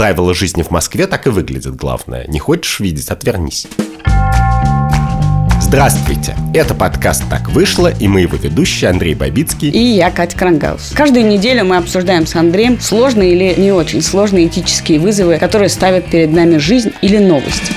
правила жизни в Москве так и выглядят, главное. Не хочешь видеть, отвернись. Здравствуйте! Это подкаст «Так вышло» и мы его ведущие Андрей Бабицкий и я, Катя Крангаус. Каждую неделю мы обсуждаем с Андреем сложные или не очень сложные этические вызовы, которые ставят перед нами жизнь или новости.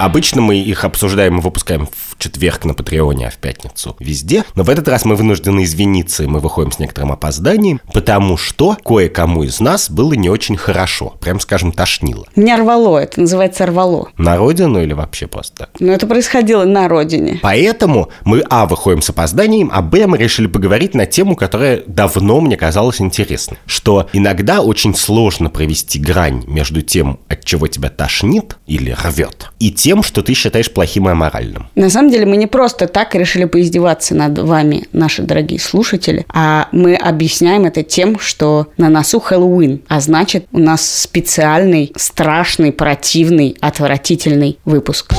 Обычно мы их обсуждаем и выпускаем в четверг на Патреоне, а в пятницу везде. Но в этот раз мы вынуждены извиниться, и мы выходим с некоторым опозданием, потому что кое-кому из нас было не очень хорошо. Прям, скажем, тошнило. Меня рвало, это называется рвало. На родину или вообще просто? Но это происходило на родине. Поэтому мы, а, выходим с опозданием, а, б, мы решили поговорить на тему, которая давно мне казалась интересной. Что иногда очень сложно провести грань между тем, от чего тебя тошнит или рвет, и тем, что ты считаешь плохим и аморальным. На самом деле мы не просто так решили поиздеваться над вами, наши дорогие слушатели, а мы объясняем это тем, что на носу Хэллоуин, а значит у нас специальный, страшный, противный, отвратительный выпуск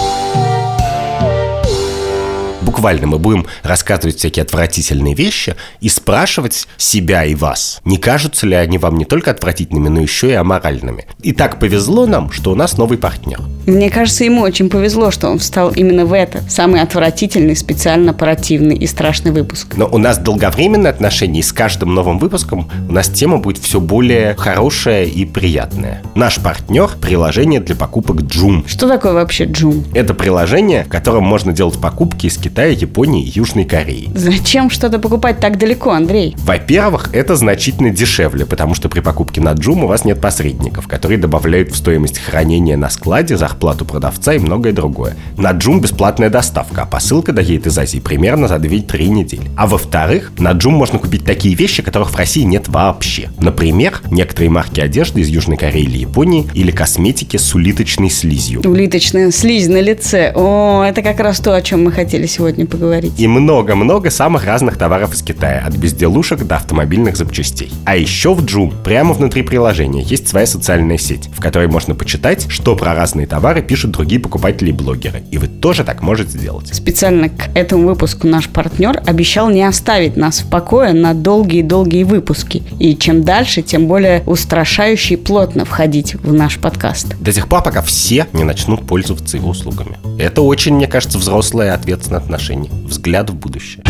буквально мы будем рассказывать всякие отвратительные вещи и спрашивать себя и вас, не кажутся ли они вам не только отвратительными, но еще и аморальными. И так повезло нам, что у нас новый партнер. Мне кажется, ему очень повезло, что он встал именно в этот самый отвратительный, специально противный и страшный выпуск. Но у нас долговременные отношения, и с каждым новым выпуском у нас тема будет все более хорошая и приятная. Наш партнер – приложение для покупок Joom. Что такое вообще Joom? Это приложение, в котором можно делать покупки из Китая Китая, Японии и Южной Кореи. Зачем что-то покупать так далеко, Андрей? Во-первых, это значительно дешевле, потому что при покупке на Джум у вас нет посредников, которые добавляют в стоимость хранения на складе, зарплату продавца и многое другое. На Джум бесплатная доставка, а посылка доедет из Азии примерно за 2-3 недели. А во-вторых, на Джум можно купить такие вещи, которых в России нет вообще. Например, некоторые марки одежды из Южной Кореи или Японии или косметики с улиточной слизью. Улиточная слизь на лице. О, это как раз то, о чем мы хотели сегодня сегодня поговорить. И много-много самых разных товаров из Китая, от безделушек до автомобильных запчастей. А еще в Джум, прямо внутри приложения, есть своя социальная сеть, в которой можно почитать, что про разные товары пишут другие покупатели и блогеры. И вы тоже так можете сделать. Специально к этому выпуску наш партнер обещал не оставить нас в покое на долгие-долгие выпуски. И чем дальше, тем более устрашающе и плотно входить в наш подкаст. До тех пор, пока все не начнут пользоваться его услугами. Это очень, мне кажется, ответственное отношение отношений, взгляд в будущее.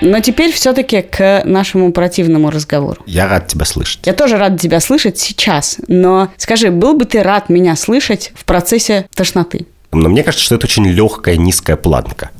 Но теперь все-таки к нашему противному разговору. Я рад тебя слышать. Я тоже рад тебя слышать сейчас. Но скажи, был бы ты рад меня слышать в процессе тошноты? Но мне кажется, что это очень легкая, низкая планка.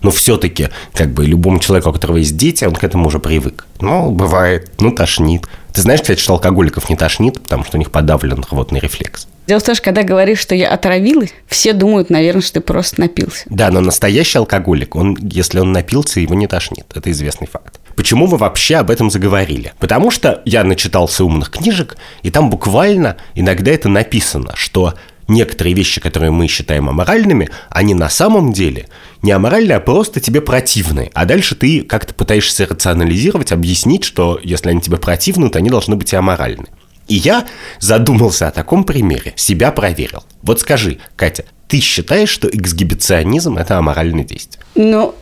Но все-таки, как бы, любому человеку, у которого есть дети, он к этому уже привык. Ну, бывает, ну, тошнит. Ты знаешь, кстати, что алкоголиков не тошнит, потому что у них подавлен рвотный рефлекс. Дело в том, что когда говоришь, что я отравилась, все думают, наверное, что ты просто напился. Да, но настоящий алкоголик, он, если он напился, его не тошнит. Это известный факт. Почему мы вообще об этом заговорили? Потому что я начитался умных книжек, и там буквально иногда это написано, что некоторые вещи, которые мы считаем аморальными, они на самом деле не аморальные, а просто тебе противны. А дальше ты как-то пытаешься рационализировать, объяснить, что если они тебе противны, то они должны быть и аморальны. И я задумался о таком примере, себя проверил. Вот скажи, Катя, ты считаешь, что эксгибиционизм – это аморальное действие? Ну,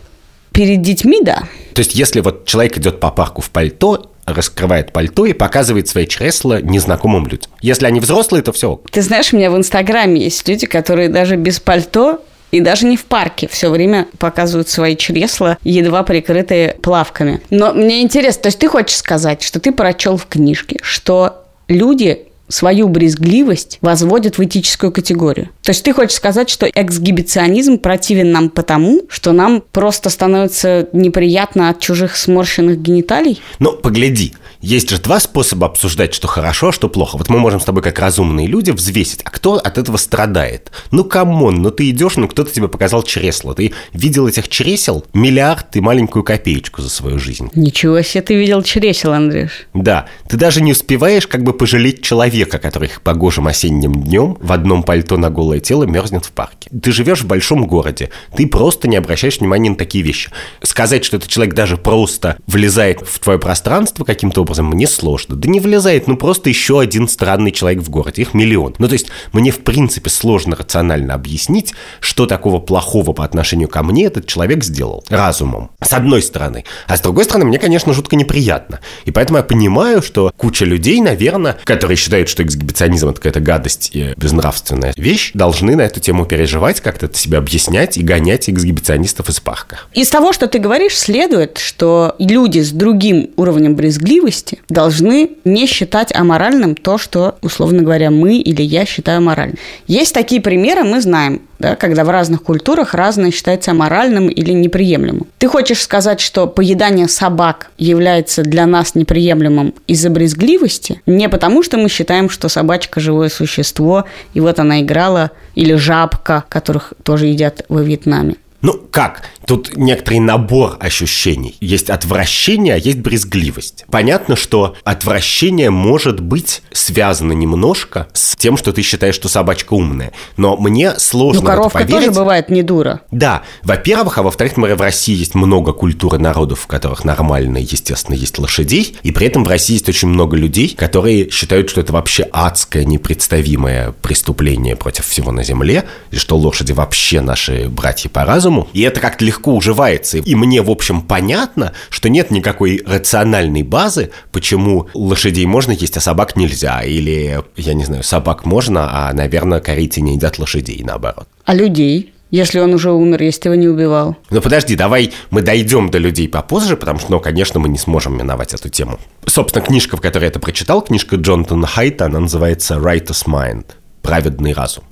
перед детьми, да. То есть, если вот человек идет по парку в пальто, раскрывает пальто и показывает свои чресла незнакомым людям. Если они взрослые, то все. Ты знаешь, у меня в Инстаграме есть люди, которые даже без пальто и даже не в парке все время показывают свои чресла, едва прикрытые плавками. Но мне интересно, то есть ты хочешь сказать, что ты прочел в книжке, что люди свою брезгливость возводят в этическую категорию. То есть ты хочешь сказать, что эксгибиционизм противен нам потому, что нам просто становится неприятно от чужих сморщенных гениталий? Ну, погляди. Есть же два способа обсуждать, что хорошо, а что плохо. Вот мы можем с тобой, как разумные люди, взвесить, а кто от этого страдает. Ну, come on, ну ты идешь, ну кто-то тебе показал чресло. Ты видел этих чресел миллиард и маленькую копеечку за свою жизнь. Ничего себе ты видел чресел, Андрюш. Да, ты даже не успеваешь как бы пожалеть человека, который погожим осенним днем в одном пальто на голое голое тело мерзнет в парке. Ты живешь в большом городе, ты просто не обращаешь внимания на такие вещи. Сказать, что этот человек даже просто влезает в твое пространство каким-то образом, мне сложно. Да не влезает, ну просто еще один странный человек в городе, их миллион. Ну то есть мне в принципе сложно рационально объяснить, что такого плохого по отношению ко мне этот человек сделал разумом. С одной стороны. А с другой стороны, мне, конечно, жутко неприятно. И поэтому я понимаю, что куча людей, наверное, которые считают, что эксгибиционизм это какая-то гадость и безнравственная вещь, должны на эту тему переживать, как-то это себе объяснять и гонять эксгибиционистов из парка. Из того, что ты говоришь, следует, что люди с другим уровнем брезгливости должны не считать аморальным то, что, условно говоря, мы или я считаю моральным. Есть такие примеры, мы знаем да, когда в разных культурах разное считается аморальным или неприемлемым. Ты хочешь сказать, что поедание собак является для нас неприемлемым из-за брезгливости? Не потому, что мы считаем, что собачка – живое существо, и вот она играла, или жабка, которых тоже едят во Вьетнаме. Ну как? Тут некоторый набор ощущений. Есть отвращение, а есть брезгливость. Понятно, что отвращение может быть связано немножко с тем, что ты считаешь, что собачка умная. Но мне сложно ну, коровка поверить. тоже бывает не дура. Да. Во-первых, а во-вторых, в России есть много культур и народов, в которых нормально, естественно, есть лошадей. И при этом в России есть очень много людей, которые считают, что это вообще адское, непредставимое преступление против всего на Земле, и что лошади вообще наши братья по разуму. И это как-то легко уживается. И мне, в общем, понятно, что нет никакой рациональной базы, почему лошадей можно есть, а собак нельзя. Или, я не знаю, собак можно, а, наверное, корейцы не едят лошадей, наоборот. А людей? Если он уже умер, если его не убивал. Ну подожди, давай мы дойдем до людей попозже, потому что, ну, конечно, мы не сможем миновать эту тему. Собственно, книжка, в которой я это прочитал, книжка Джонатана Хайта, она называется «Righteous Mind» – «Праведный разум»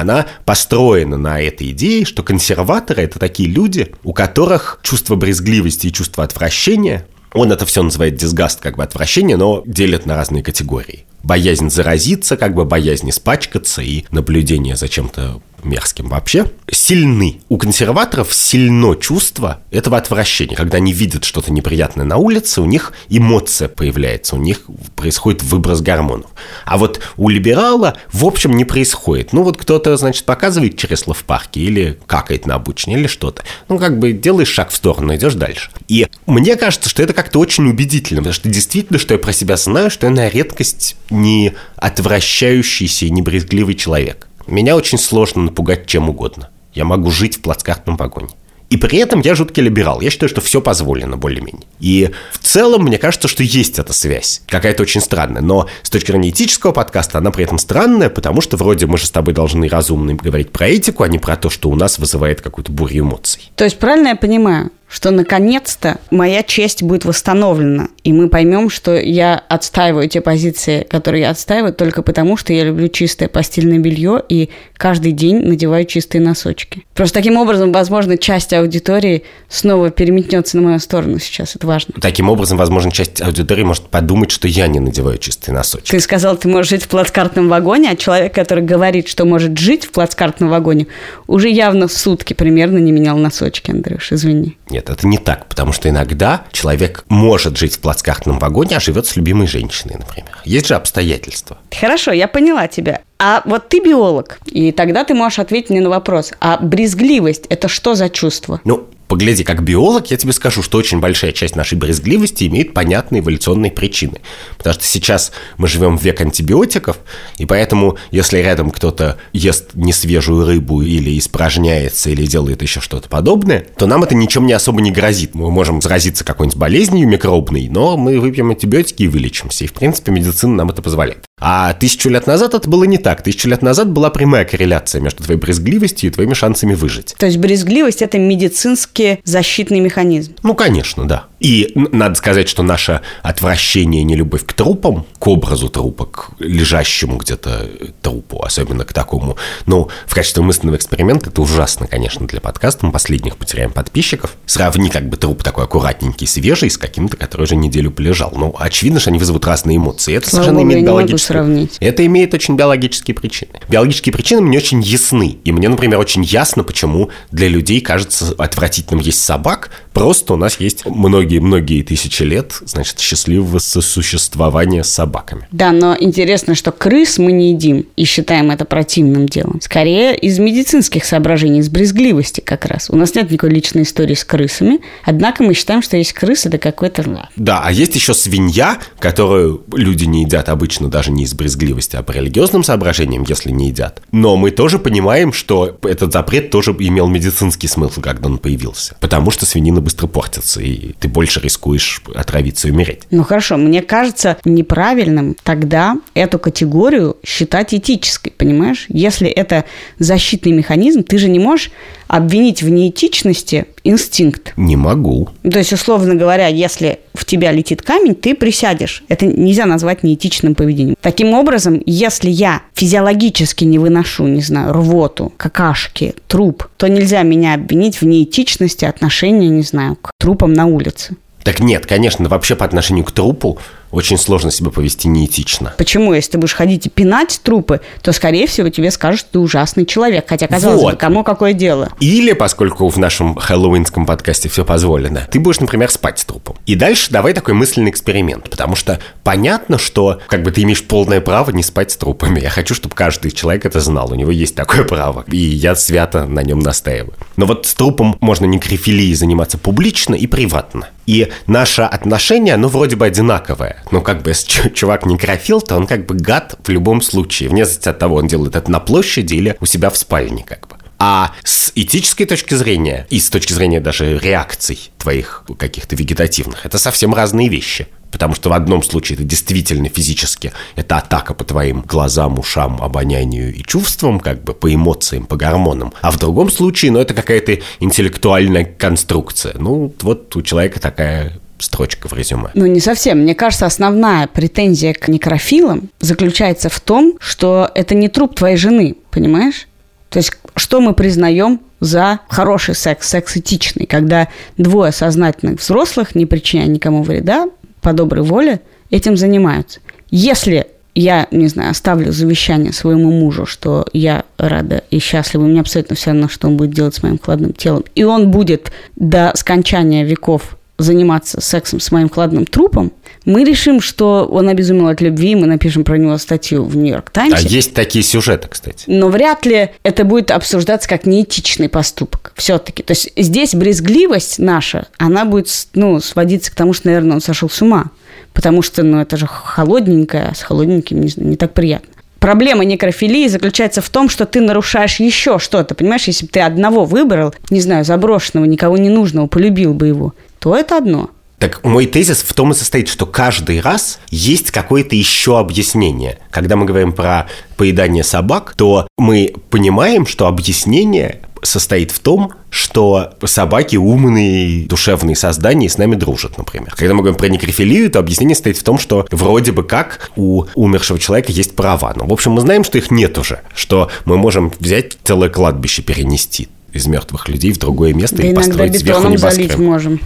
она построена на этой идее, что консерваторы – это такие люди, у которых чувство брезгливости и чувство отвращения он это все называет дисгаст, как бы отвращение, но делит на разные категории. Боязнь заразиться, как бы боязнь испачкаться и наблюдение за чем-то мерзким вообще, сильны. У консерваторов сильно чувство этого отвращения. Когда они видят что-то неприятное на улице, у них эмоция появляется, у них происходит выброс гормонов. А вот у либерала, в общем, не происходит. Ну вот кто-то, значит, показывает чресло в парке или какает на обучение или что-то. Ну как бы делаешь шаг в сторону, идешь дальше. И мне кажется, что это как-то очень убедительно, потому что действительно, что я про себя знаю, что я на редкость не отвращающийся и не брезгливый человек. Меня очень сложно напугать чем угодно. Я могу жить в плацкартном вагоне. И при этом я жуткий либерал. Я считаю, что все позволено более-менее. И в целом, мне кажется, что есть эта связь. Какая-то очень странная. Но с точки зрения этического подкаста, она при этом странная, потому что вроде мы же с тобой должны разумно говорить про этику, а не про то, что у нас вызывает какую-то бурю эмоций. То есть правильно я понимаю, что наконец-то моя честь будет восстановлена, и мы поймем, что я отстаиваю те позиции, которые я отстаиваю, только потому, что я люблю чистое постельное белье и каждый день надеваю чистые носочки. Просто таким образом, возможно, часть аудитории снова переметнется на мою сторону сейчас, это важно. Таким образом, возможно, часть аудитории может подумать, что я не надеваю чистые носочки. Ты сказал, ты можешь жить в плацкартном вагоне, а человек, который говорит, что может жить в плацкартном вагоне, уже явно сутки примерно не менял носочки, Андрюш, извини. Нет, это не так, потому что иногда человек может жить в плацкартном вагоне, а живет с любимой женщиной, например. Есть же обстоятельства. Хорошо, я поняла тебя. А вот ты биолог, и тогда ты можешь ответить мне на вопрос. А брезгливость – это что за чувство? Ну, Погляди, как биолог, я тебе скажу, что очень большая часть нашей брезгливости имеет понятные эволюционные причины. Потому что сейчас мы живем в век антибиотиков, и поэтому, если рядом кто-то ест несвежую рыбу или испражняется, или делает еще что-то подобное, то нам это ничем не особо не грозит. Мы можем заразиться какой-нибудь болезнью микробной, но мы выпьем антибиотики и вылечимся. И, в принципе, медицина нам это позволяет. А тысячу лет назад это было не так. Тысячу лет назад была прямая корреляция между твоей брезгливостью и твоими шансами выжить. То есть брезгливость – это медицинский защитный механизм? Ну, конечно, да. И надо сказать, что наше отвращение и нелюбовь к трупам, к образу трупа, к лежащему где-то трупу, особенно к такому, ну, в качестве мысленного эксперимента, это ужасно, конечно, для подкаста. Мы последних потеряем подписчиков. Сравни как бы труп такой аккуратненький, свежий, с каким-то, который уже неделю полежал. Ну, очевидно, что они вызовут разные эмоции. Это Слава совершенно имеет биологические... Это имеет очень биологические причины. Биологические причины мне очень ясны. И мне, например, очень ясно, почему для людей кажется отвратительным есть собак. Просто у нас есть многие многие-многие тысячи лет, значит, счастливого сосуществования с собаками. Да, но интересно, что крыс мы не едим и считаем это противным делом. Скорее, из медицинских соображений, из брезгливости как раз. У нас нет никакой личной истории с крысами, однако мы считаем, что есть крысы, это какой-то... Да, а есть еще свинья, которую люди не едят обычно даже не из брезгливости, а по религиозным соображениям, если не едят. Но мы тоже понимаем, что этот запрет тоже имел медицинский смысл, когда он появился. Потому что свинина быстро портится, и ты больше рискуешь отравиться и умереть. Ну хорошо, мне кажется неправильным тогда эту категорию считать этической, понимаешь? Если это защитный механизм, ты же не можешь обвинить в неэтичности инстинкт. Не могу. То есть, условно говоря, если тебя летит камень, ты присядешь. Это нельзя назвать неэтичным поведением. Таким образом, если я физиологически не выношу, не знаю, рвоту, какашки, труп, то нельзя меня обвинить в неэтичности отношения, не знаю, к трупам на улице. Так нет, конечно, вообще по отношению к трупу очень сложно себя повести неэтично. Почему? Если ты будешь ходить и пинать трупы, то, скорее всего, тебе скажут, что ты ужасный человек. Хотя, казалось вот. бы, кому какое дело? Или, поскольку в нашем хэллоуинском подкасте все позволено, ты будешь, например, спать с трупом. И дальше давай такой мысленный эксперимент. Потому что понятно, что как бы ты имеешь полное право не спать с трупами. Я хочу, чтобы каждый человек это знал. У него есть такое право. И я свято на нем настаиваю. Но вот с трупом можно некрофилией заниматься публично и приватно. И наше отношение, ну, вроде бы одинаковое ну, как бы, если чувак некрофил, то он как бы гад в любом случае, вне зависимости от того, он делает это на площади или у себя в спальне, как бы. А с этической точки зрения и с точки зрения даже реакций твоих каких-то вегетативных, это совсем разные вещи. Потому что в одном случае это действительно физически, это атака по твоим глазам, ушам, обонянию и чувствам, как бы по эмоциям, по гормонам. А в другом случае, ну, это какая-то интеллектуальная конструкция. Ну, вот у человека такая строчка в резюме. Ну, не совсем. Мне кажется, основная претензия к некрофилам заключается в том, что это не труп твоей жены, понимаешь? То есть, что мы признаем за хороший секс, секс этичный, когда двое сознательных взрослых, не причиняя никому вреда, по доброй воле, этим занимаются. Если я, не знаю, оставлю завещание своему мужу, что я рада и счастлива, мне абсолютно все равно, что он будет делать с моим вкладным телом, и он будет до скончания веков заниматься сексом с моим кладным трупом, мы решим, что он обезумел от любви, мы напишем про него статью в Нью-Йорк Таймс. А есть такие сюжеты, кстати. Но вряд ли это будет обсуждаться как неэтичный поступок. Все-таки. То есть здесь брезгливость наша, она будет ну, сводиться к тому, что, наверное, он сошел с ума. Потому что, ну, это же холодненькое, а с холодненьким не, не так приятно. Проблема некрофилии заключается в том, что ты нарушаешь еще что-то. Понимаешь, если бы ты одного выбрал, не знаю, заброшенного, никого не нужного, полюбил бы его, то это одно. Так мой тезис в том и состоит, что каждый раз есть какое-то еще объяснение. Когда мы говорим про поедание собак, то мы понимаем, что объяснение состоит в том, что собаки умные, душевные создания и с нами дружат, например. Когда мы говорим про некрофилию, то объяснение стоит в том, что вроде бы как у умершего человека есть права. Но, в общем, мы знаем, что их нет уже, что мы можем взять целое кладбище перенести из мертвых людей в другое место да и построить сверху небоскреб. можем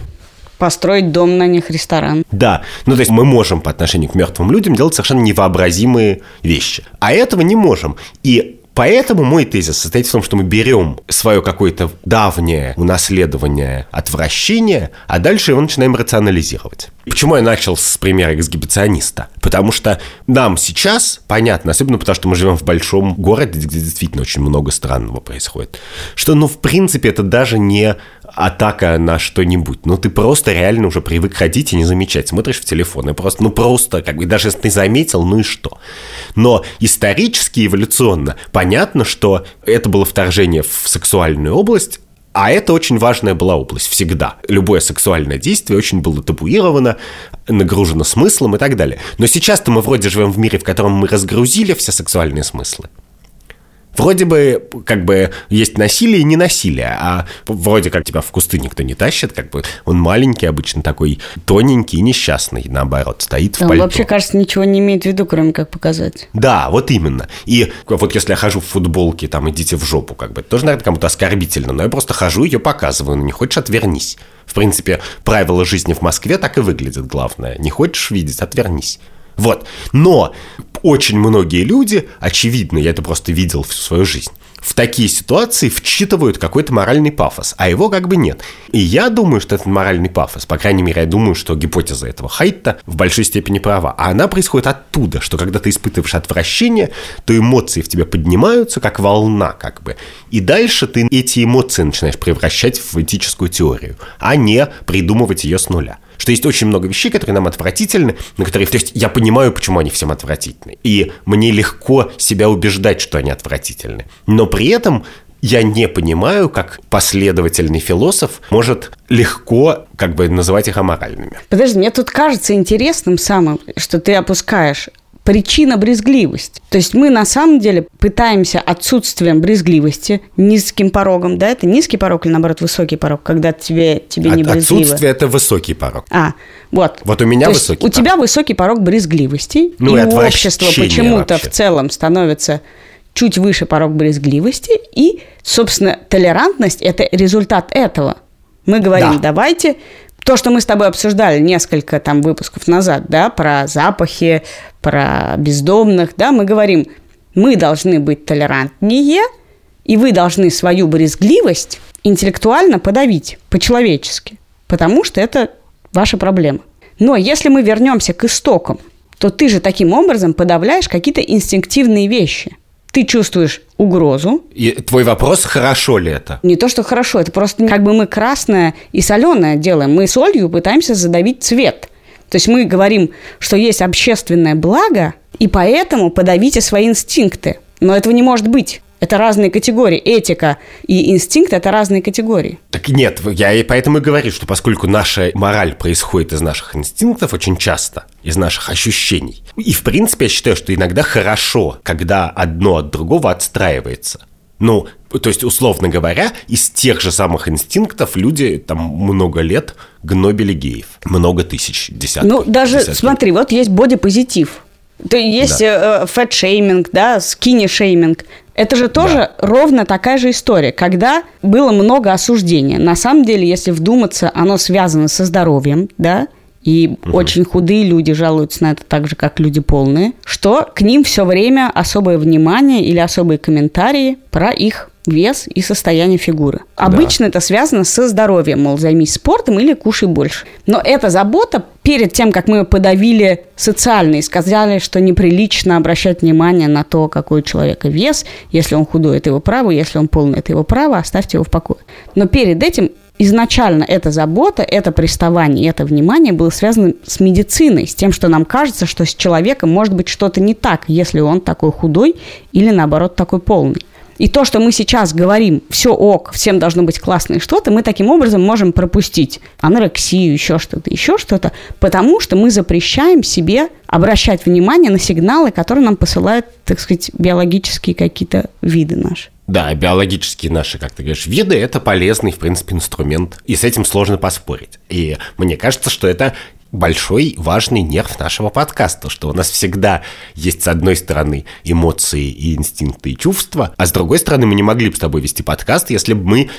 построить дом на них, ресторан. Да, ну то есть мы можем по отношению к мертвым людям делать совершенно невообразимые вещи. А этого не можем. И Поэтому мой тезис состоит в том, что мы берем свое какое-то давнее унаследование отвращения, а дальше его начинаем рационализировать. Почему я начал с примера эксгибициониста? Потому что нам сейчас понятно, особенно потому что мы живем в большом городе, где действительно очень много странного происходит, что, ну, в принципе, это даже не атака на что-нибудь. Ну, ты просто реально уже привык ходить и не замечать. Смотришь в телефон и просто, ну, просто, как бы, даже если ты заметил, ну и что? Но исторически, эволюционно, понятно, что это было вторжение в сексуальную область, а это очень важная была область всегда. Любое сексуальное действие очень было табуировано, нагружено смыслом и так далее. Но сейчас-то мы вроде живем в мире, в котором мы разгрузили все сексуальные смыслы. Вроде бы, как бы, есть насилие и не насилие, а вроде как тебя в кусты никто не тащит, как бы он маленький, обычно такой тоненький и несчастный, наоборот, стоит в Он пальто. вообще, кажется, ничего не имеет в виду, кроме как показать. Да, вот именно. И вот если я хожу в футболке, там, идите в жопу, как бы, это тоже, наверное, кому-то оскорбительно, но я просто хожу, ее показываю, ну, не хочешь, отвернись. В принципе, правила жизни в Москве так и выглядят, главное. Не хочешь видеть, отвернись. Вот. Но очень многие люди, очевидно, я это просто видел всю свою жизнь, в такие ситуации вчитывают какой-то моральный пафос, а его как бы нет. И я думаю, что этот моральный пафос, по крайней мере, я думаю, что гипотеза этого Хайта в большой степени права. А она происходит оттуда, что когда ты испытываешь отвращение, то эмоции в тебе поднимаются, как волна, как бы. И дальше ты эти эмоции начинаешь превращать в этическую теорию, а не придумывать ее с нуля что есть очень много вещей, которые нам отвратительны, на которые, то есть я понимаю, почему они всем отвратительны, и мне легко себя убеждать, что они отвратительны, но при этом я не понимаю, как последовательный философ может легко как бы называть их аморальными. Подожди, мне тут кажется интересным самым, что ты опускаешь причина брезгливость. То есть мы на самом деле пытаемся отсутствием брезгливости, низким порогом, да, это низкий порог или наоборот высокий порог, когда тебе, тебе не брезгливо? Отсутствие – это высокий порог. А, вот. Вот у меня То высокий есть у тебя высокий порог брезгливости, Ну, и и у общества почему-то в целом становится чуть выше порог брезгливости, и, собственно, толерантность – это результат этого. Мы говорим, Да. давайте то, что мы с тобой обсуждали несколько там выпусков назад, да, про запахи, про бездомных, да, мы говорим, мы должны быть толерантнее, и вы должны свою брезгливость интеллектуально подавить по-человечески, потому что это ваша проблема. Но если мы вернемся к истокам, то ты же таким образом подавляешь какие-то инстинктивные вещи. Ты чувствуешь угрозу, И твой вопрос, хорошо ли это? не то, что хорошо, это просто как бы мы красное и соленое делаем. Мы солью пытаемся задавить цвет. То есть мы говорим, что есть общественное благо, и поэтому подавите свои инстинкты. Но этого не может быть. Это разные категории. Этика и инстинкт – это разные категории. Так нет, я и поэтому и говорю, что поскольку наша мораль происходит из наших инстинктов очень часто, из наших ощущений. И, в принципе, я считаю, что иногда хорошо, когда одно от другого отстраивается. Ну, то есть, условно говоря, из тех же самых инстинктов люди там много лет гнобили геев. Много тысяч, десятков. Ну, даже, десятки. смотри, вот есть бодипозитив. То есть э, fat-shaming, да, skinny-shaming. Это же тоже ровно такая же история, когда было много осуждения. На самом деле, если вдуматься, оно связано со здоровьем, да, и очень худые люди жалуются на это так же, как люди полные, что к ним все время особое внимание или особые комментарии про их вес и состояние фигуры. Обычно это связано со здоровьем, мол, займись спортом или кушай больше. Но эта забота перед тем, как мы подавили социально и сказали, что неприлично обращать внимание на то, какой у человека вес, если он худой, это его право, если он полный, это его право, оставьте его в покое. Но перед этим изначально эта забота, это приставание, это внимание было связано с медициной, с тем, что нам кажется, что с человеком может быть что-то не так, если он такой худой или наоборот такой полный. И то, что мы сейчас говорим, все ок, всем должно быть классно и что-то, мы таким образом можем пропустить анорексию, еще что-то, еще что-то, потому что мы запрещаем себе обращать внимание на сигналы, которые нам посылают, так сказать, биологические какие-то виды наши. Да, биологические наши, как ты говоришь, виды – это полезный, в принципе, инструмент, и с этим сложно поспорить. И мне кажется, что это большой важный нерв нашего подкаста, что у нас всегда есть с одной стороны эмоции и инстинкты и чувства, а с другой стороны мы не могли бы с тобой вести подкаст, если бы мы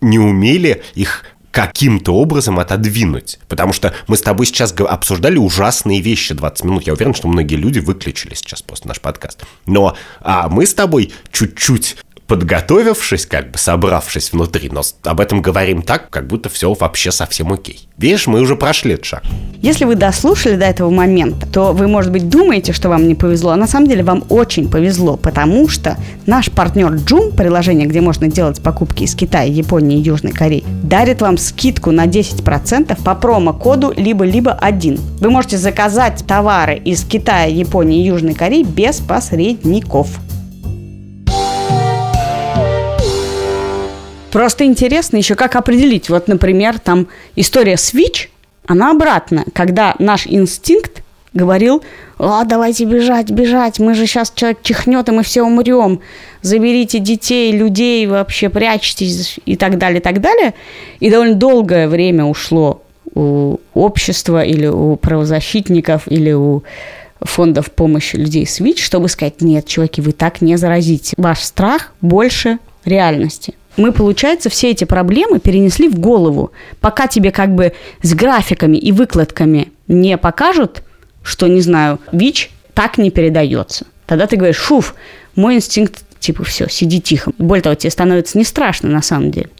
не умели их каким-то образом отодвинуть. Потому что мы с тобой сейчас обсуждали ужасные вещи 20 минут. Я уверен, что многие люди выключили сейчас просто наш подкаст. Но а мы с тобой чуть-чуть подготовившись, как бы собравшись внутри, но об этом говорим так, как будто все вообще совсем окей. Видишь, мы уже прошли этот шаг. Если вы дослушали до этого момента, то вы, может быть, думаете, что вам не повезло, а на самом деле вам очень повезло, потому что наш партнер Joom, приложение, где можно делать покупки из Китая, Японии и Южной Кореи, дарит вам скидку на 10% по промокоду либо-либо один. Вы можете заказать товары из Китая, Японии и Южной Кореи без посредников. Просто интересно еще, как определить. Вот, например, там история Switch, она обратная. Когда наш инстинкт говорил, а, давайте бежать, бежать, мы же сейчас человек чихнет, и мы все умрем. Заберите детей, людей, вообще прячьтесь и так далее, и так далее. И довольно долгое время ушло у общества или у правозащитников, или у фондов помощи людей Switch, чтобы сказать, нет, чуваки, вы так не заразите. Ваш страх больше реальности. Мы, получается, все эти проблемы перенесли в голову. Пока тебе как бы с графиками и выкладками не покажут, что, не знаю, ВИЧ так не передается. Тогда ты говоришь, шуф, мой инстинкт типа, все, сиди тихо. Более того, тебе становится не страшно на самом деле.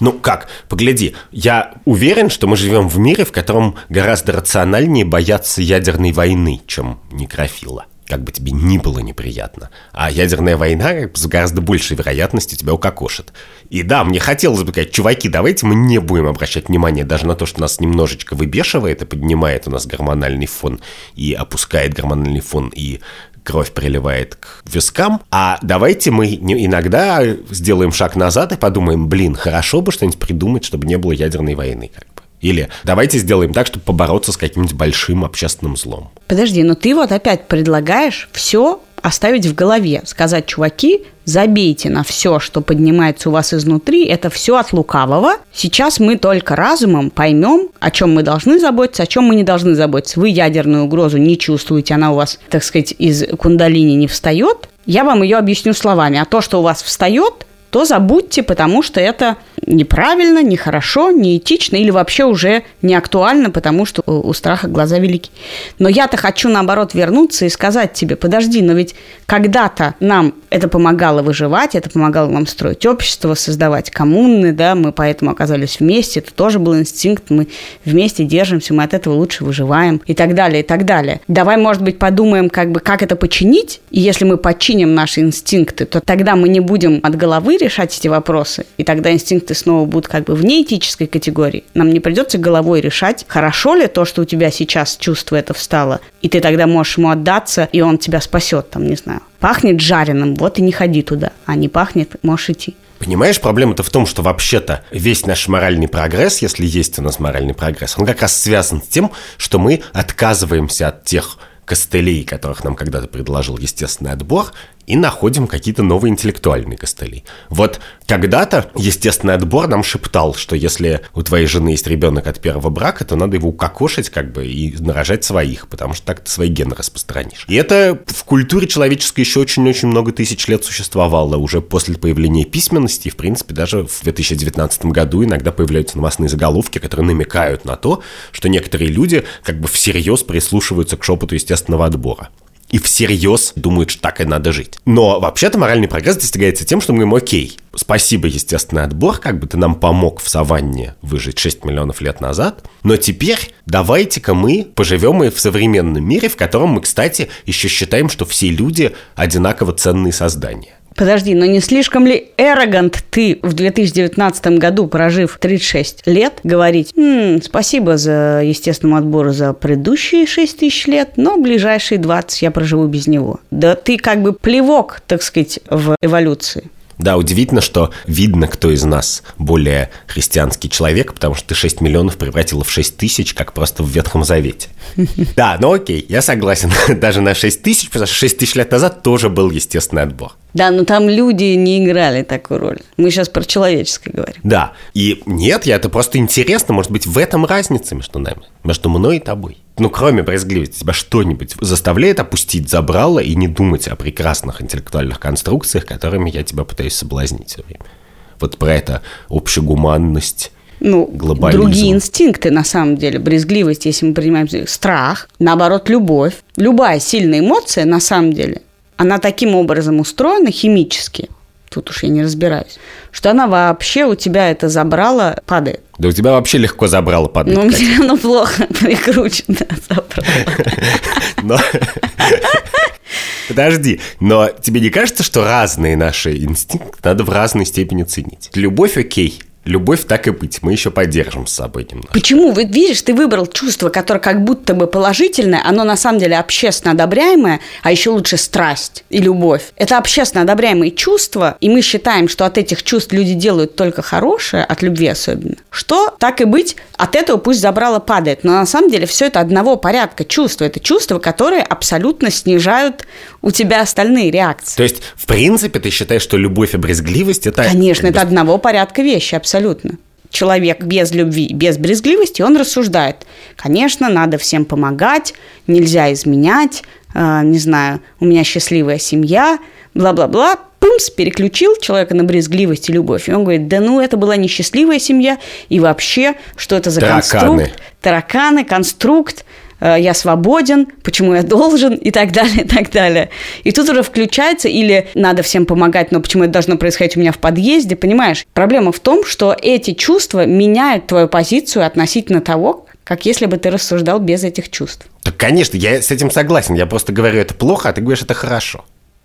Ну как, погляди, я уверен, что мы живем в мире, в котором гораздо рациональнее бояться ядерной войны, чем некрофила как бы тебе ни было неприятно. А ядерная война с гораздо большей вероятностью тебя укокошит. И да, мне хотелось бы сказать, чуваки, давайте мы не будем обращать внимание даже на то, что нас немножечко выбешивает и поднимает у нас гормональный фон, и опускает гормональный фон, и кровь приливает к вискам, а давайте мы иногда сделаем шаг назад и подумаем, блин, хорошо бы что-нибудь придумать, чтобы не было ядерной войны. Как. Или давайте сделаем так, чтобы побороться с каким-нибудь большим общественным злом. Подожди, но ты вот опять предлагаешь все оставить в голове, сказать, чуваки, забейте на все, что поднимается у вас изнутри, это все от лукавого. Сейчас мы только разумом поймем, о чем мы должны заботиться, о чем мы не должны заботиться. Вы ядерную угрозу не чувствуете, она у вас, так сказать, из кундалини не встает. Я вам ее объясню словами. А то, что у вас встает, то забудьте, потому что это неправильно, нехорошо, неэтично или вообще уже не актуально, потому что у страха глаза велики. Но я-то хочу, наоборот, вернуться и сказать тебе, подожди, но ведь когда-то нам это помогало выживать, это помогало нам строить общество, создавать коммуны, да, мы поэтому оказались вместе, это тоже был инстинкт, мы вместе держимся, мы от этого лучше выживаем и так далее, и так далее. Давай, может быть, подумаем, как бы, как это починить, и если мы починим наши инстинкты, то тогда мы не будем от головы решать эти вопросы, и тогда инстинкты снова будут как бы вне этической категории. Нам не придется головой решать, хорошо ли то, что у тебя сейчас чувство это встало, и ты тогда можешь ему отдаться, и он тебя спасет, там, не знаю. Пахнет жареным, вот и не ходи туда, а не пахнет, можешь идти. Понимаешь, проблема-то в том, что вообще-то весь наш моральный прогресс, если есть у нас моральный прогресс, он как раз связан с тем, что мы отказываемся от тех костылей, которых нам когда-то предложил естественный отбор, и находим какие-то новые интеллектуальные костыли. Вот когда-то естественный отбор нам шептал, что если у твоей жены есть ребенок от первого брака, то надо его укокошить как бы и нарожать своих, потому что так ты свои гены распространишь. И это в культуре человеческой еще очень-очень много тысяч лет существовало, уже после появления письменности, и, в принципе, даже в 2019 году иногда появляются новостные заголовки, которые намекают на то, что некоторые люди как бы всерьез прислушиваются к шепоту естественного отбора и всерьез думают, что так и надо жить. Но вообще-то моральный прогресс достигается тем, что мы говорим, окей, спасибо, естественный отбор, как бы ты нам помог в саванне выжить 6 миллионов лет назад, но теперь давайте-ка мы поживем и в современном мире, в котором мы, кстати, еще считаем, что все люди одинаково ценные создания. Подожди, но не слишком ли эрогант ты в 2019 году, прожив 36 лет, говорить, «М, спасибо за естественному отбору за предыдущие 6 тысяч лет, но ближайшие 20 я проживу без него. Да ты как бы плевок, так сказать, в эволюции. Да, удивительно, что видно, кто из нас более христианский человек, потому что ты 6 миллионов превратила в 6 тысяч, как просто в Ветхом Завете. Да, ну окей, я согласен. Даже на 6 тысяч, потому что 6 тысяч лет назад тоже был естественный отбор. Да, но там люди не играли такую роль. Мы сейчас про человеческое говорим. Да, и нет, я это просто интересно, может быть, в этом разница между нами, между мной и тобой ну, кроме брезгливости, тебя что-нибудь заставляет опустить забрало и не думать о прекрасных интеллектуальных конструкциях, которыми я тебя пытаюсь соблазнить все время. Вот про это общегуманность, ну, глобализм. другие инстинкты, на самом деле, брезгливость, если мы принимаем страх, наоборот, любовь. Любая сильная эмоция, на самом деле, она таким образом устроена химически, тут уж я не разбираюсь, что она вообще у тебя это забрало падает. Да у тебя вообще легко забрало падает. Ну, у меня оно плохо прикручено забрало. Подожди, но тебе не кажется, что разные наши инстинкты надо в разной степени ценить? Любовь окей, любовь так и быть, мы еще поддержим с собой немного. Почему? Вы видишь, ты выбрал чувство, которое как будто бы положительное, оно на самом деле общественно одобряемое, а еще лучше страсть и любовь. Это общественно одобряемые чувства, и мы считаем, что от этих чувств люди делают только хорошее, от любви особенно. Что, так и быть, от этого пусть забрало падает. Но на самом деле все это одного порядка чувства. Это чувства, которые абсолютно снижают у тебя остальные реакции. То есть, в принципе, ты считаешь, что любовь и брезгливость это... Конечно, это одного порядка вещи, абсолютно. Человек без любви, без брезгливости, он рассуждает. Конечно, надо всем помогать, нельзя изменять, э, не знаю, у меня счастливая семья, бла-бла-бла. Пумс, переключил человека на брезгливость и любовь. И он говорит, да ну, это была несчастливая семья, и вообще, что это за Тараканы. конструкт? Тараканы, конструкт, я свободен, почему я должен и так далее, и так далее. И тут уже включается или надо всем помогать, но почему это должно происходить у меня в подъезде, понимаешь? Проблема в том, что эти чувства меняют твою позицию относительно того, как если бы ты рассуждал без этих чувств. Так, конечно, я с этим согласен. Я просто говорю, это плохо, а ты говоришь, это хорошо.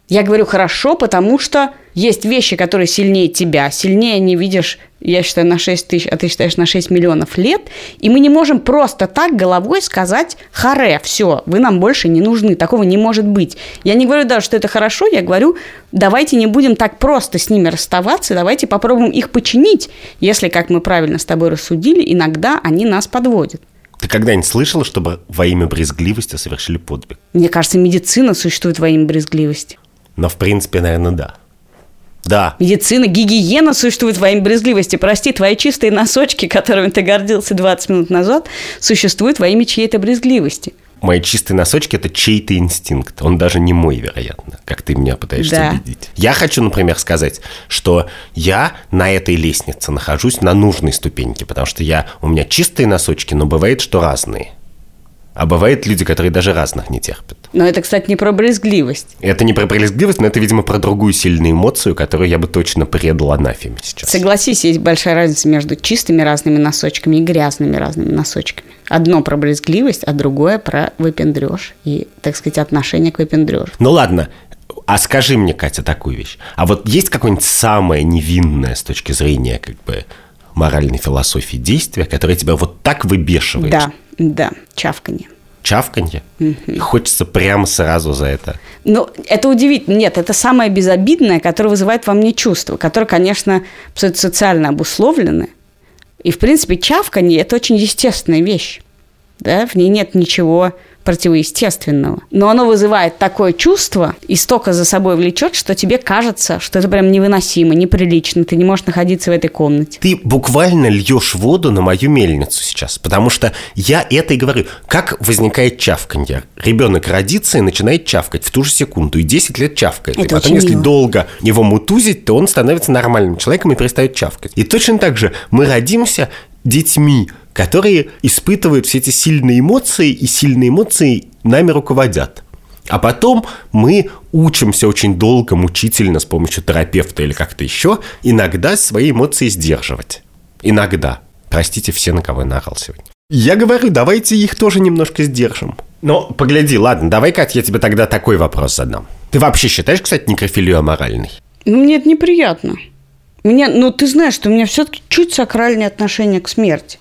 Я говорю хорошо, потому что есть вещи, которые сильнее тебя, сильнее не видишь, я считаю, на 6 тысяч, а ты считаешь на 6 миллионов лет, и мы не можем просто так головой сказать «харе, все, вы нам больше не нужны», такого не может быть. Я не говорю даже, что это хорошо, я говорю, давайте не будем так просто с ними расставаться, давайте попробуем их починить, если, как мы правильно с тобой рассудили, иногда они нас подводят. Ты когда-нибудь слышала, чтобы во имя брезгливости совершили подвиг? Мне кажется, медицина существует во имя брезгливости. Но, в принципе, наверное, да. Да. Медицина, гигиена существует во имя брезгливости. Прости, твои чистые носочки, которыми ты гордился 20 минут назад, существуют во имя чьей-то брезгливости. Мои чистые носочки – это чей-то инстинкт. Он даже не мой, вероятно, как ты меня пытаешься Да. убедить. Я хочу, например, сказать, что я на этой лестнице нахожусь на нужной ступеньке, потому что я, у меня чистые носочки, но бывает, что разные. А бывают люди, которые даже разных не терпят. Но это, кстати, не про брезгливость. Это не про брезгливость, но это, видимо, про другую сильную эмоцию, которую я бы точно предал анафеме сейчас. Согласись, есть большая разница между чистыми разными носочками и грязными разными носочками. Одно про брезгливость, а другое про выпендреж и, так сказать, отношение к выпендрежу. Ну ладно, а скажи мне, Катя, такую вещь. А вот есть какое-нибудь самое невинное с точки зрения как бы моральной философии действия, которое тебя вот так выбешивает? Да, да, чавканье. Чавканье? И хочется прямо сразу за это. Ну, это удивительно. Нет, это самое безобидное, которое вызывает во мне чувство, которое, конечно, социально обусловлено. И, в принципе, чавканье – это очень естественная вещь. Да? В ней нет ничего противоестественного. Но оно вызывает такое чувство и столько за собой влечет, что тебе кажется, что это прям невыносимо, неприлично, ты не можешь находиться в этой комнате. Ты буквально льешь воду на мою мельницу сейчас, потому что я это и говорю. Как возникает чавканье? Ребенок родится и начинает чавкать в ту же секунду, и 10 лет чавкает. Это и потом, если мило. долго его мутузить, то он становится нормальным человеком и перестает чавкать. И точно так же мы родимся детьми, которые испытывают все эти сильные эмоции, и сильные эмоции нами руководят. А потом мы учимся очень долго, мучительно с помощью терапевта или как-то еще, иногда свои эмоции сдерживать. Иногда. Простите все, на кого я наорал сегодня. Я говорю, давайте их тоже немножко сдержим. Но погляди, ладно, давай, Кать, я тебе тогда такой вопрос задам. Ты вообще считаешь, кстати, некрофилию аморальной? Ну, мне это неприятно. Мне, ну, ты знаешь, что у меня все-таки чуть сакральное отношение к смерти.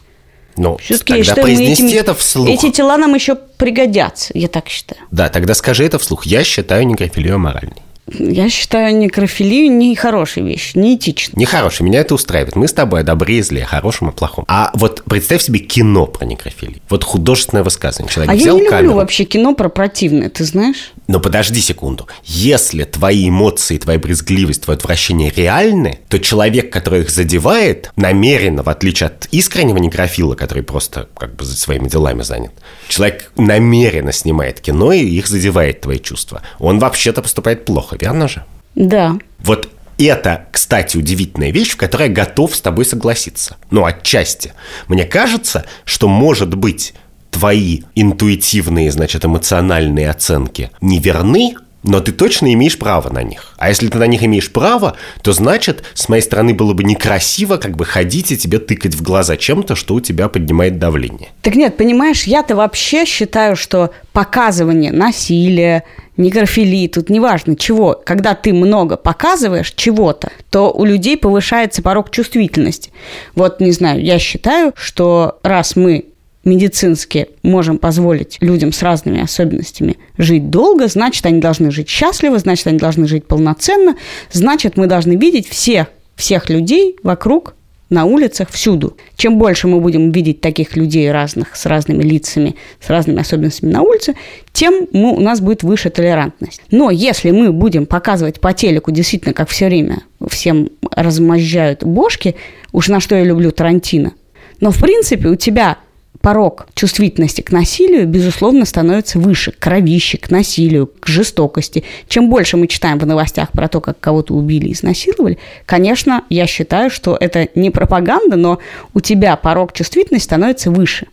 Ну, Все-таки тогда произнести это вслух. Эти тела нам еще пригодятся, я так считаю. Да, тогда скажи это вслух. Я считаю некрофилию аморальной. Я считаю некрофилию не хорошей вещью, не этичной. Нехороший, меня это устраивает. Мы с тобой о добре и зле, о хорошем и плохом. А вот представь себе кино про некрофилию. Вот художественное высказывание. Человек А я взял не люблю камеру. вообще кино про противное, ты знаешь? Но подожди секунду. Если твои эмоции, твоя брезгливость, твое отвращение реальны, то человек, который их задевает, намеренно, в отличие от искреннего некрофила, который просто как бы своими делами занят, человек намеренно снимает кино и их задевает твои чувства. Он вообще-то поступает плохо, верно же? Да. Вот это, кстати, удивительная вещь, в которой я готов с тобой согласиться. Ну, отчасти. Мне кажется, что, может быть, твои интуитивные, значит, эмоциональные оценки не верны, но ты точно имеешь право на них. А если ты на них имеешь право, то значит, с моей стороны было бы некрасиво как бы ходить и тебе тыкать в глаза чем-то, что у тебя поднимает давление. Так нет, понимаешь, я-то вообще считаю, что показывание насилия, некрофилии, тут неважно чего, когда ты много показываешь чего-то, то у людей повышается порог чувствительности. Вот, не знаю, я считаю, что раз мы медицински можем позволить людям с разными особенностями жить долго, значит, они должны жить счастливо, значит, они должны жить полноценно, значит, мы должны видеть всех, всех людей вокруг на улицах, всюду. Чем больше мы будем видеть таких людей разных, с разными лицами, с разными особенностями на улице, тем мы, у нас будет выше толерантность. Но если мы будем показывать по телеку действительно, как все время всем размозжают бошки, уж на что я люблю Тарантино, но в принципе у тебя порог чувствительности к насилию, безусловно, становится выше, к кровище, к насилию, к жестокости. Чем больше мы читаем в новостях про то, как кого-то убили и изнасиловали, конечно, я считаю, что это не пропаганда, но у тебя порог чувствительности становится выше.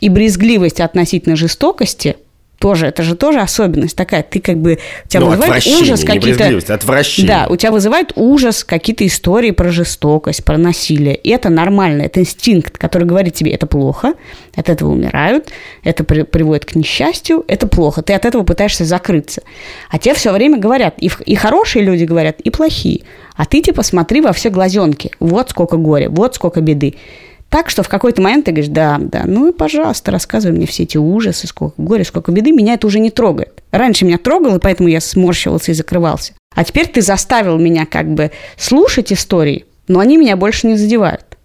И брезгливость относительно жестокости тоже, это же тоже особенность такая. Ты как бы, у тебя Ну, вызывает ужас какие-то... отвращение. Да, у тебя вызывает ужас какие-то истории про жестокость, про насилие. И это нормально, это инстинкт, который говорит тебе, это плохо, от этого умирают, это при- приводит к несчастью, это плохо. Ты от этого пытаешься закрыться. А тебе все время говорят, и, и хорошие люди говорят, и плохие. А ты типа смотри во все глазенки. Вот сколько горя, вот сколько беды. Так что в какой-то момент ты говоришь, да, да, ну и пожалуйста, рассказывай мне все эти ужасы, сколько горя, сколько беды, меня это уже не трогает. Раньше меня трогало, поэтому я сморщивался и закрывался. А теперь ты заставил меня как бы слушать истории, но они меня больше не задевают.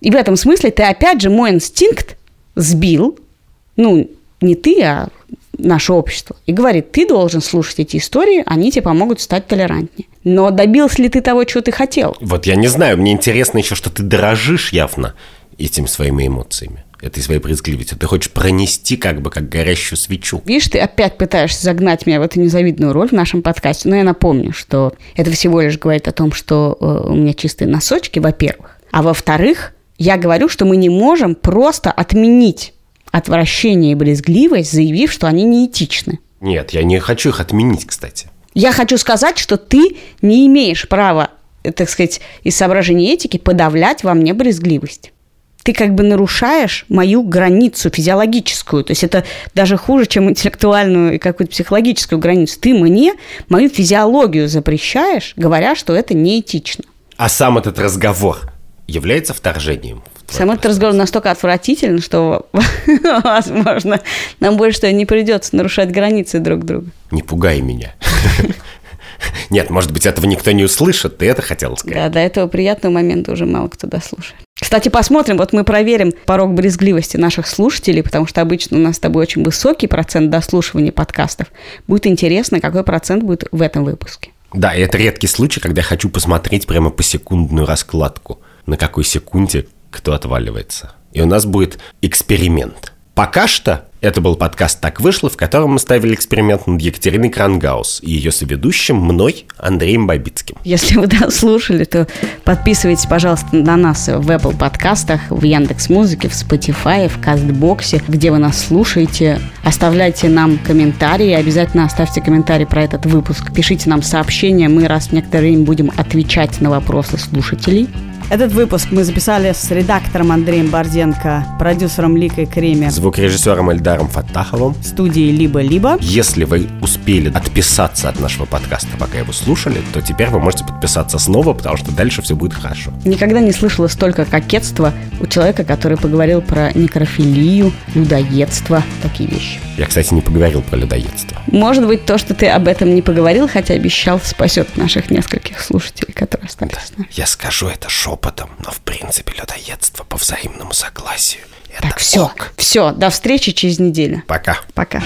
И в этом смысле ты опять же мой инстинкт сбил, ну, не ты, а наше общество, и говорит, ты должен слушать эти истории, они тебе помогут стать толерантнее. Но добился ли ты того, чего ты хотел? Вот я не знаю, мне интересно еще, что ты дорожишь явно этими своими эмоциями, этой своей брезгливостью. Ты хочешь пронести как бы как горящую свечу. Видишь, ты опять пытаешься загнать меня в эту незавидную роль в нашем подкасте. Но я напомню, что это всего лишь говорит о том, что э, у меня чистые носочки, во-первых. А во-вторых, я говорю, что мы не можем просто отменить отвращение и брезгливость, заявив, что они неэтичны. Нет, я не хочу их отменить, кстати. Я хочу сказать, что ты не имеешь права, э, так сказать, из соображений этики подавлять во мне брезгливость. Ты как бы нарушаешь мою границу физиологическую. То есть это даже хуже, чем интеллектуальную и какую-то психологическую границу. Ты мне мою физиологию запрещаешь, говоря, что это неэтично. А сам этот разговор является вторжением? Сам этот разговор настолько отвратителен, что, возможно, нам больше не придется нарушать границы друг друга. Не пугай меня. Нет, может быть, этого никто не услышит, ты это хотел сказать? Да, до этого приятного момента уже мало кто дослушает. Кстати, посмотрим, вот мы проверим порог брезгливости наших слушателей, потому что обычно у нас с тобой очень высокий процент дослушивания подкастов. Будет интересно, какой процент будет в этом выпуске. Да, и это редкий случай, когда я хочу посмотреть прямо по секундную раскладку, на какой секунде кто отваливается. И у нас будет эксперимент. Пока что это был подкаст «Так вышло», в котором мы ставили эксперимент над Екатериной Крангаус и ее соведущим, мной, Андреем Бабицким. Если вы дослушали, то подписывайтесь, пожалуйста, на нас в Apple подкастах, в Яндекс Музыке, в Spotify, в Кастбоксе, где вы нас слушаете. Оставляйте нам комментарии, обязательно оставьте комментарий про этот выпуск. Пишите нам сообщения, мы раз в некоторое время будем отвечать на вопросы слушателей. Этот выпуск мы записали с редактором Андреем Борзенко, продюсером Ликой Кремер, Звукорежиссером Эльдаром Фаттаховым. студии «Либо-либо». Если вы успели отписаться от нашего подкаста, пока его слушали, то теперь вы можете подписаться снова, потому что дальше все будет хорошо. Никогда не слышала столько кокетства у человека, который поговорил про некрофилию, людоедство, такие вещи. Я, кстати, не поговорил про людоедство. Может быть, то, что ты об этом не поговорил, хотя обещал, спасет наших нескольких слушателей, которые остались с нами. Я скажу это шепотом, но в принципе людоедство по взаимному согласию. Это Так, все, ок. все, до встречи через неделю. Пока. Пока.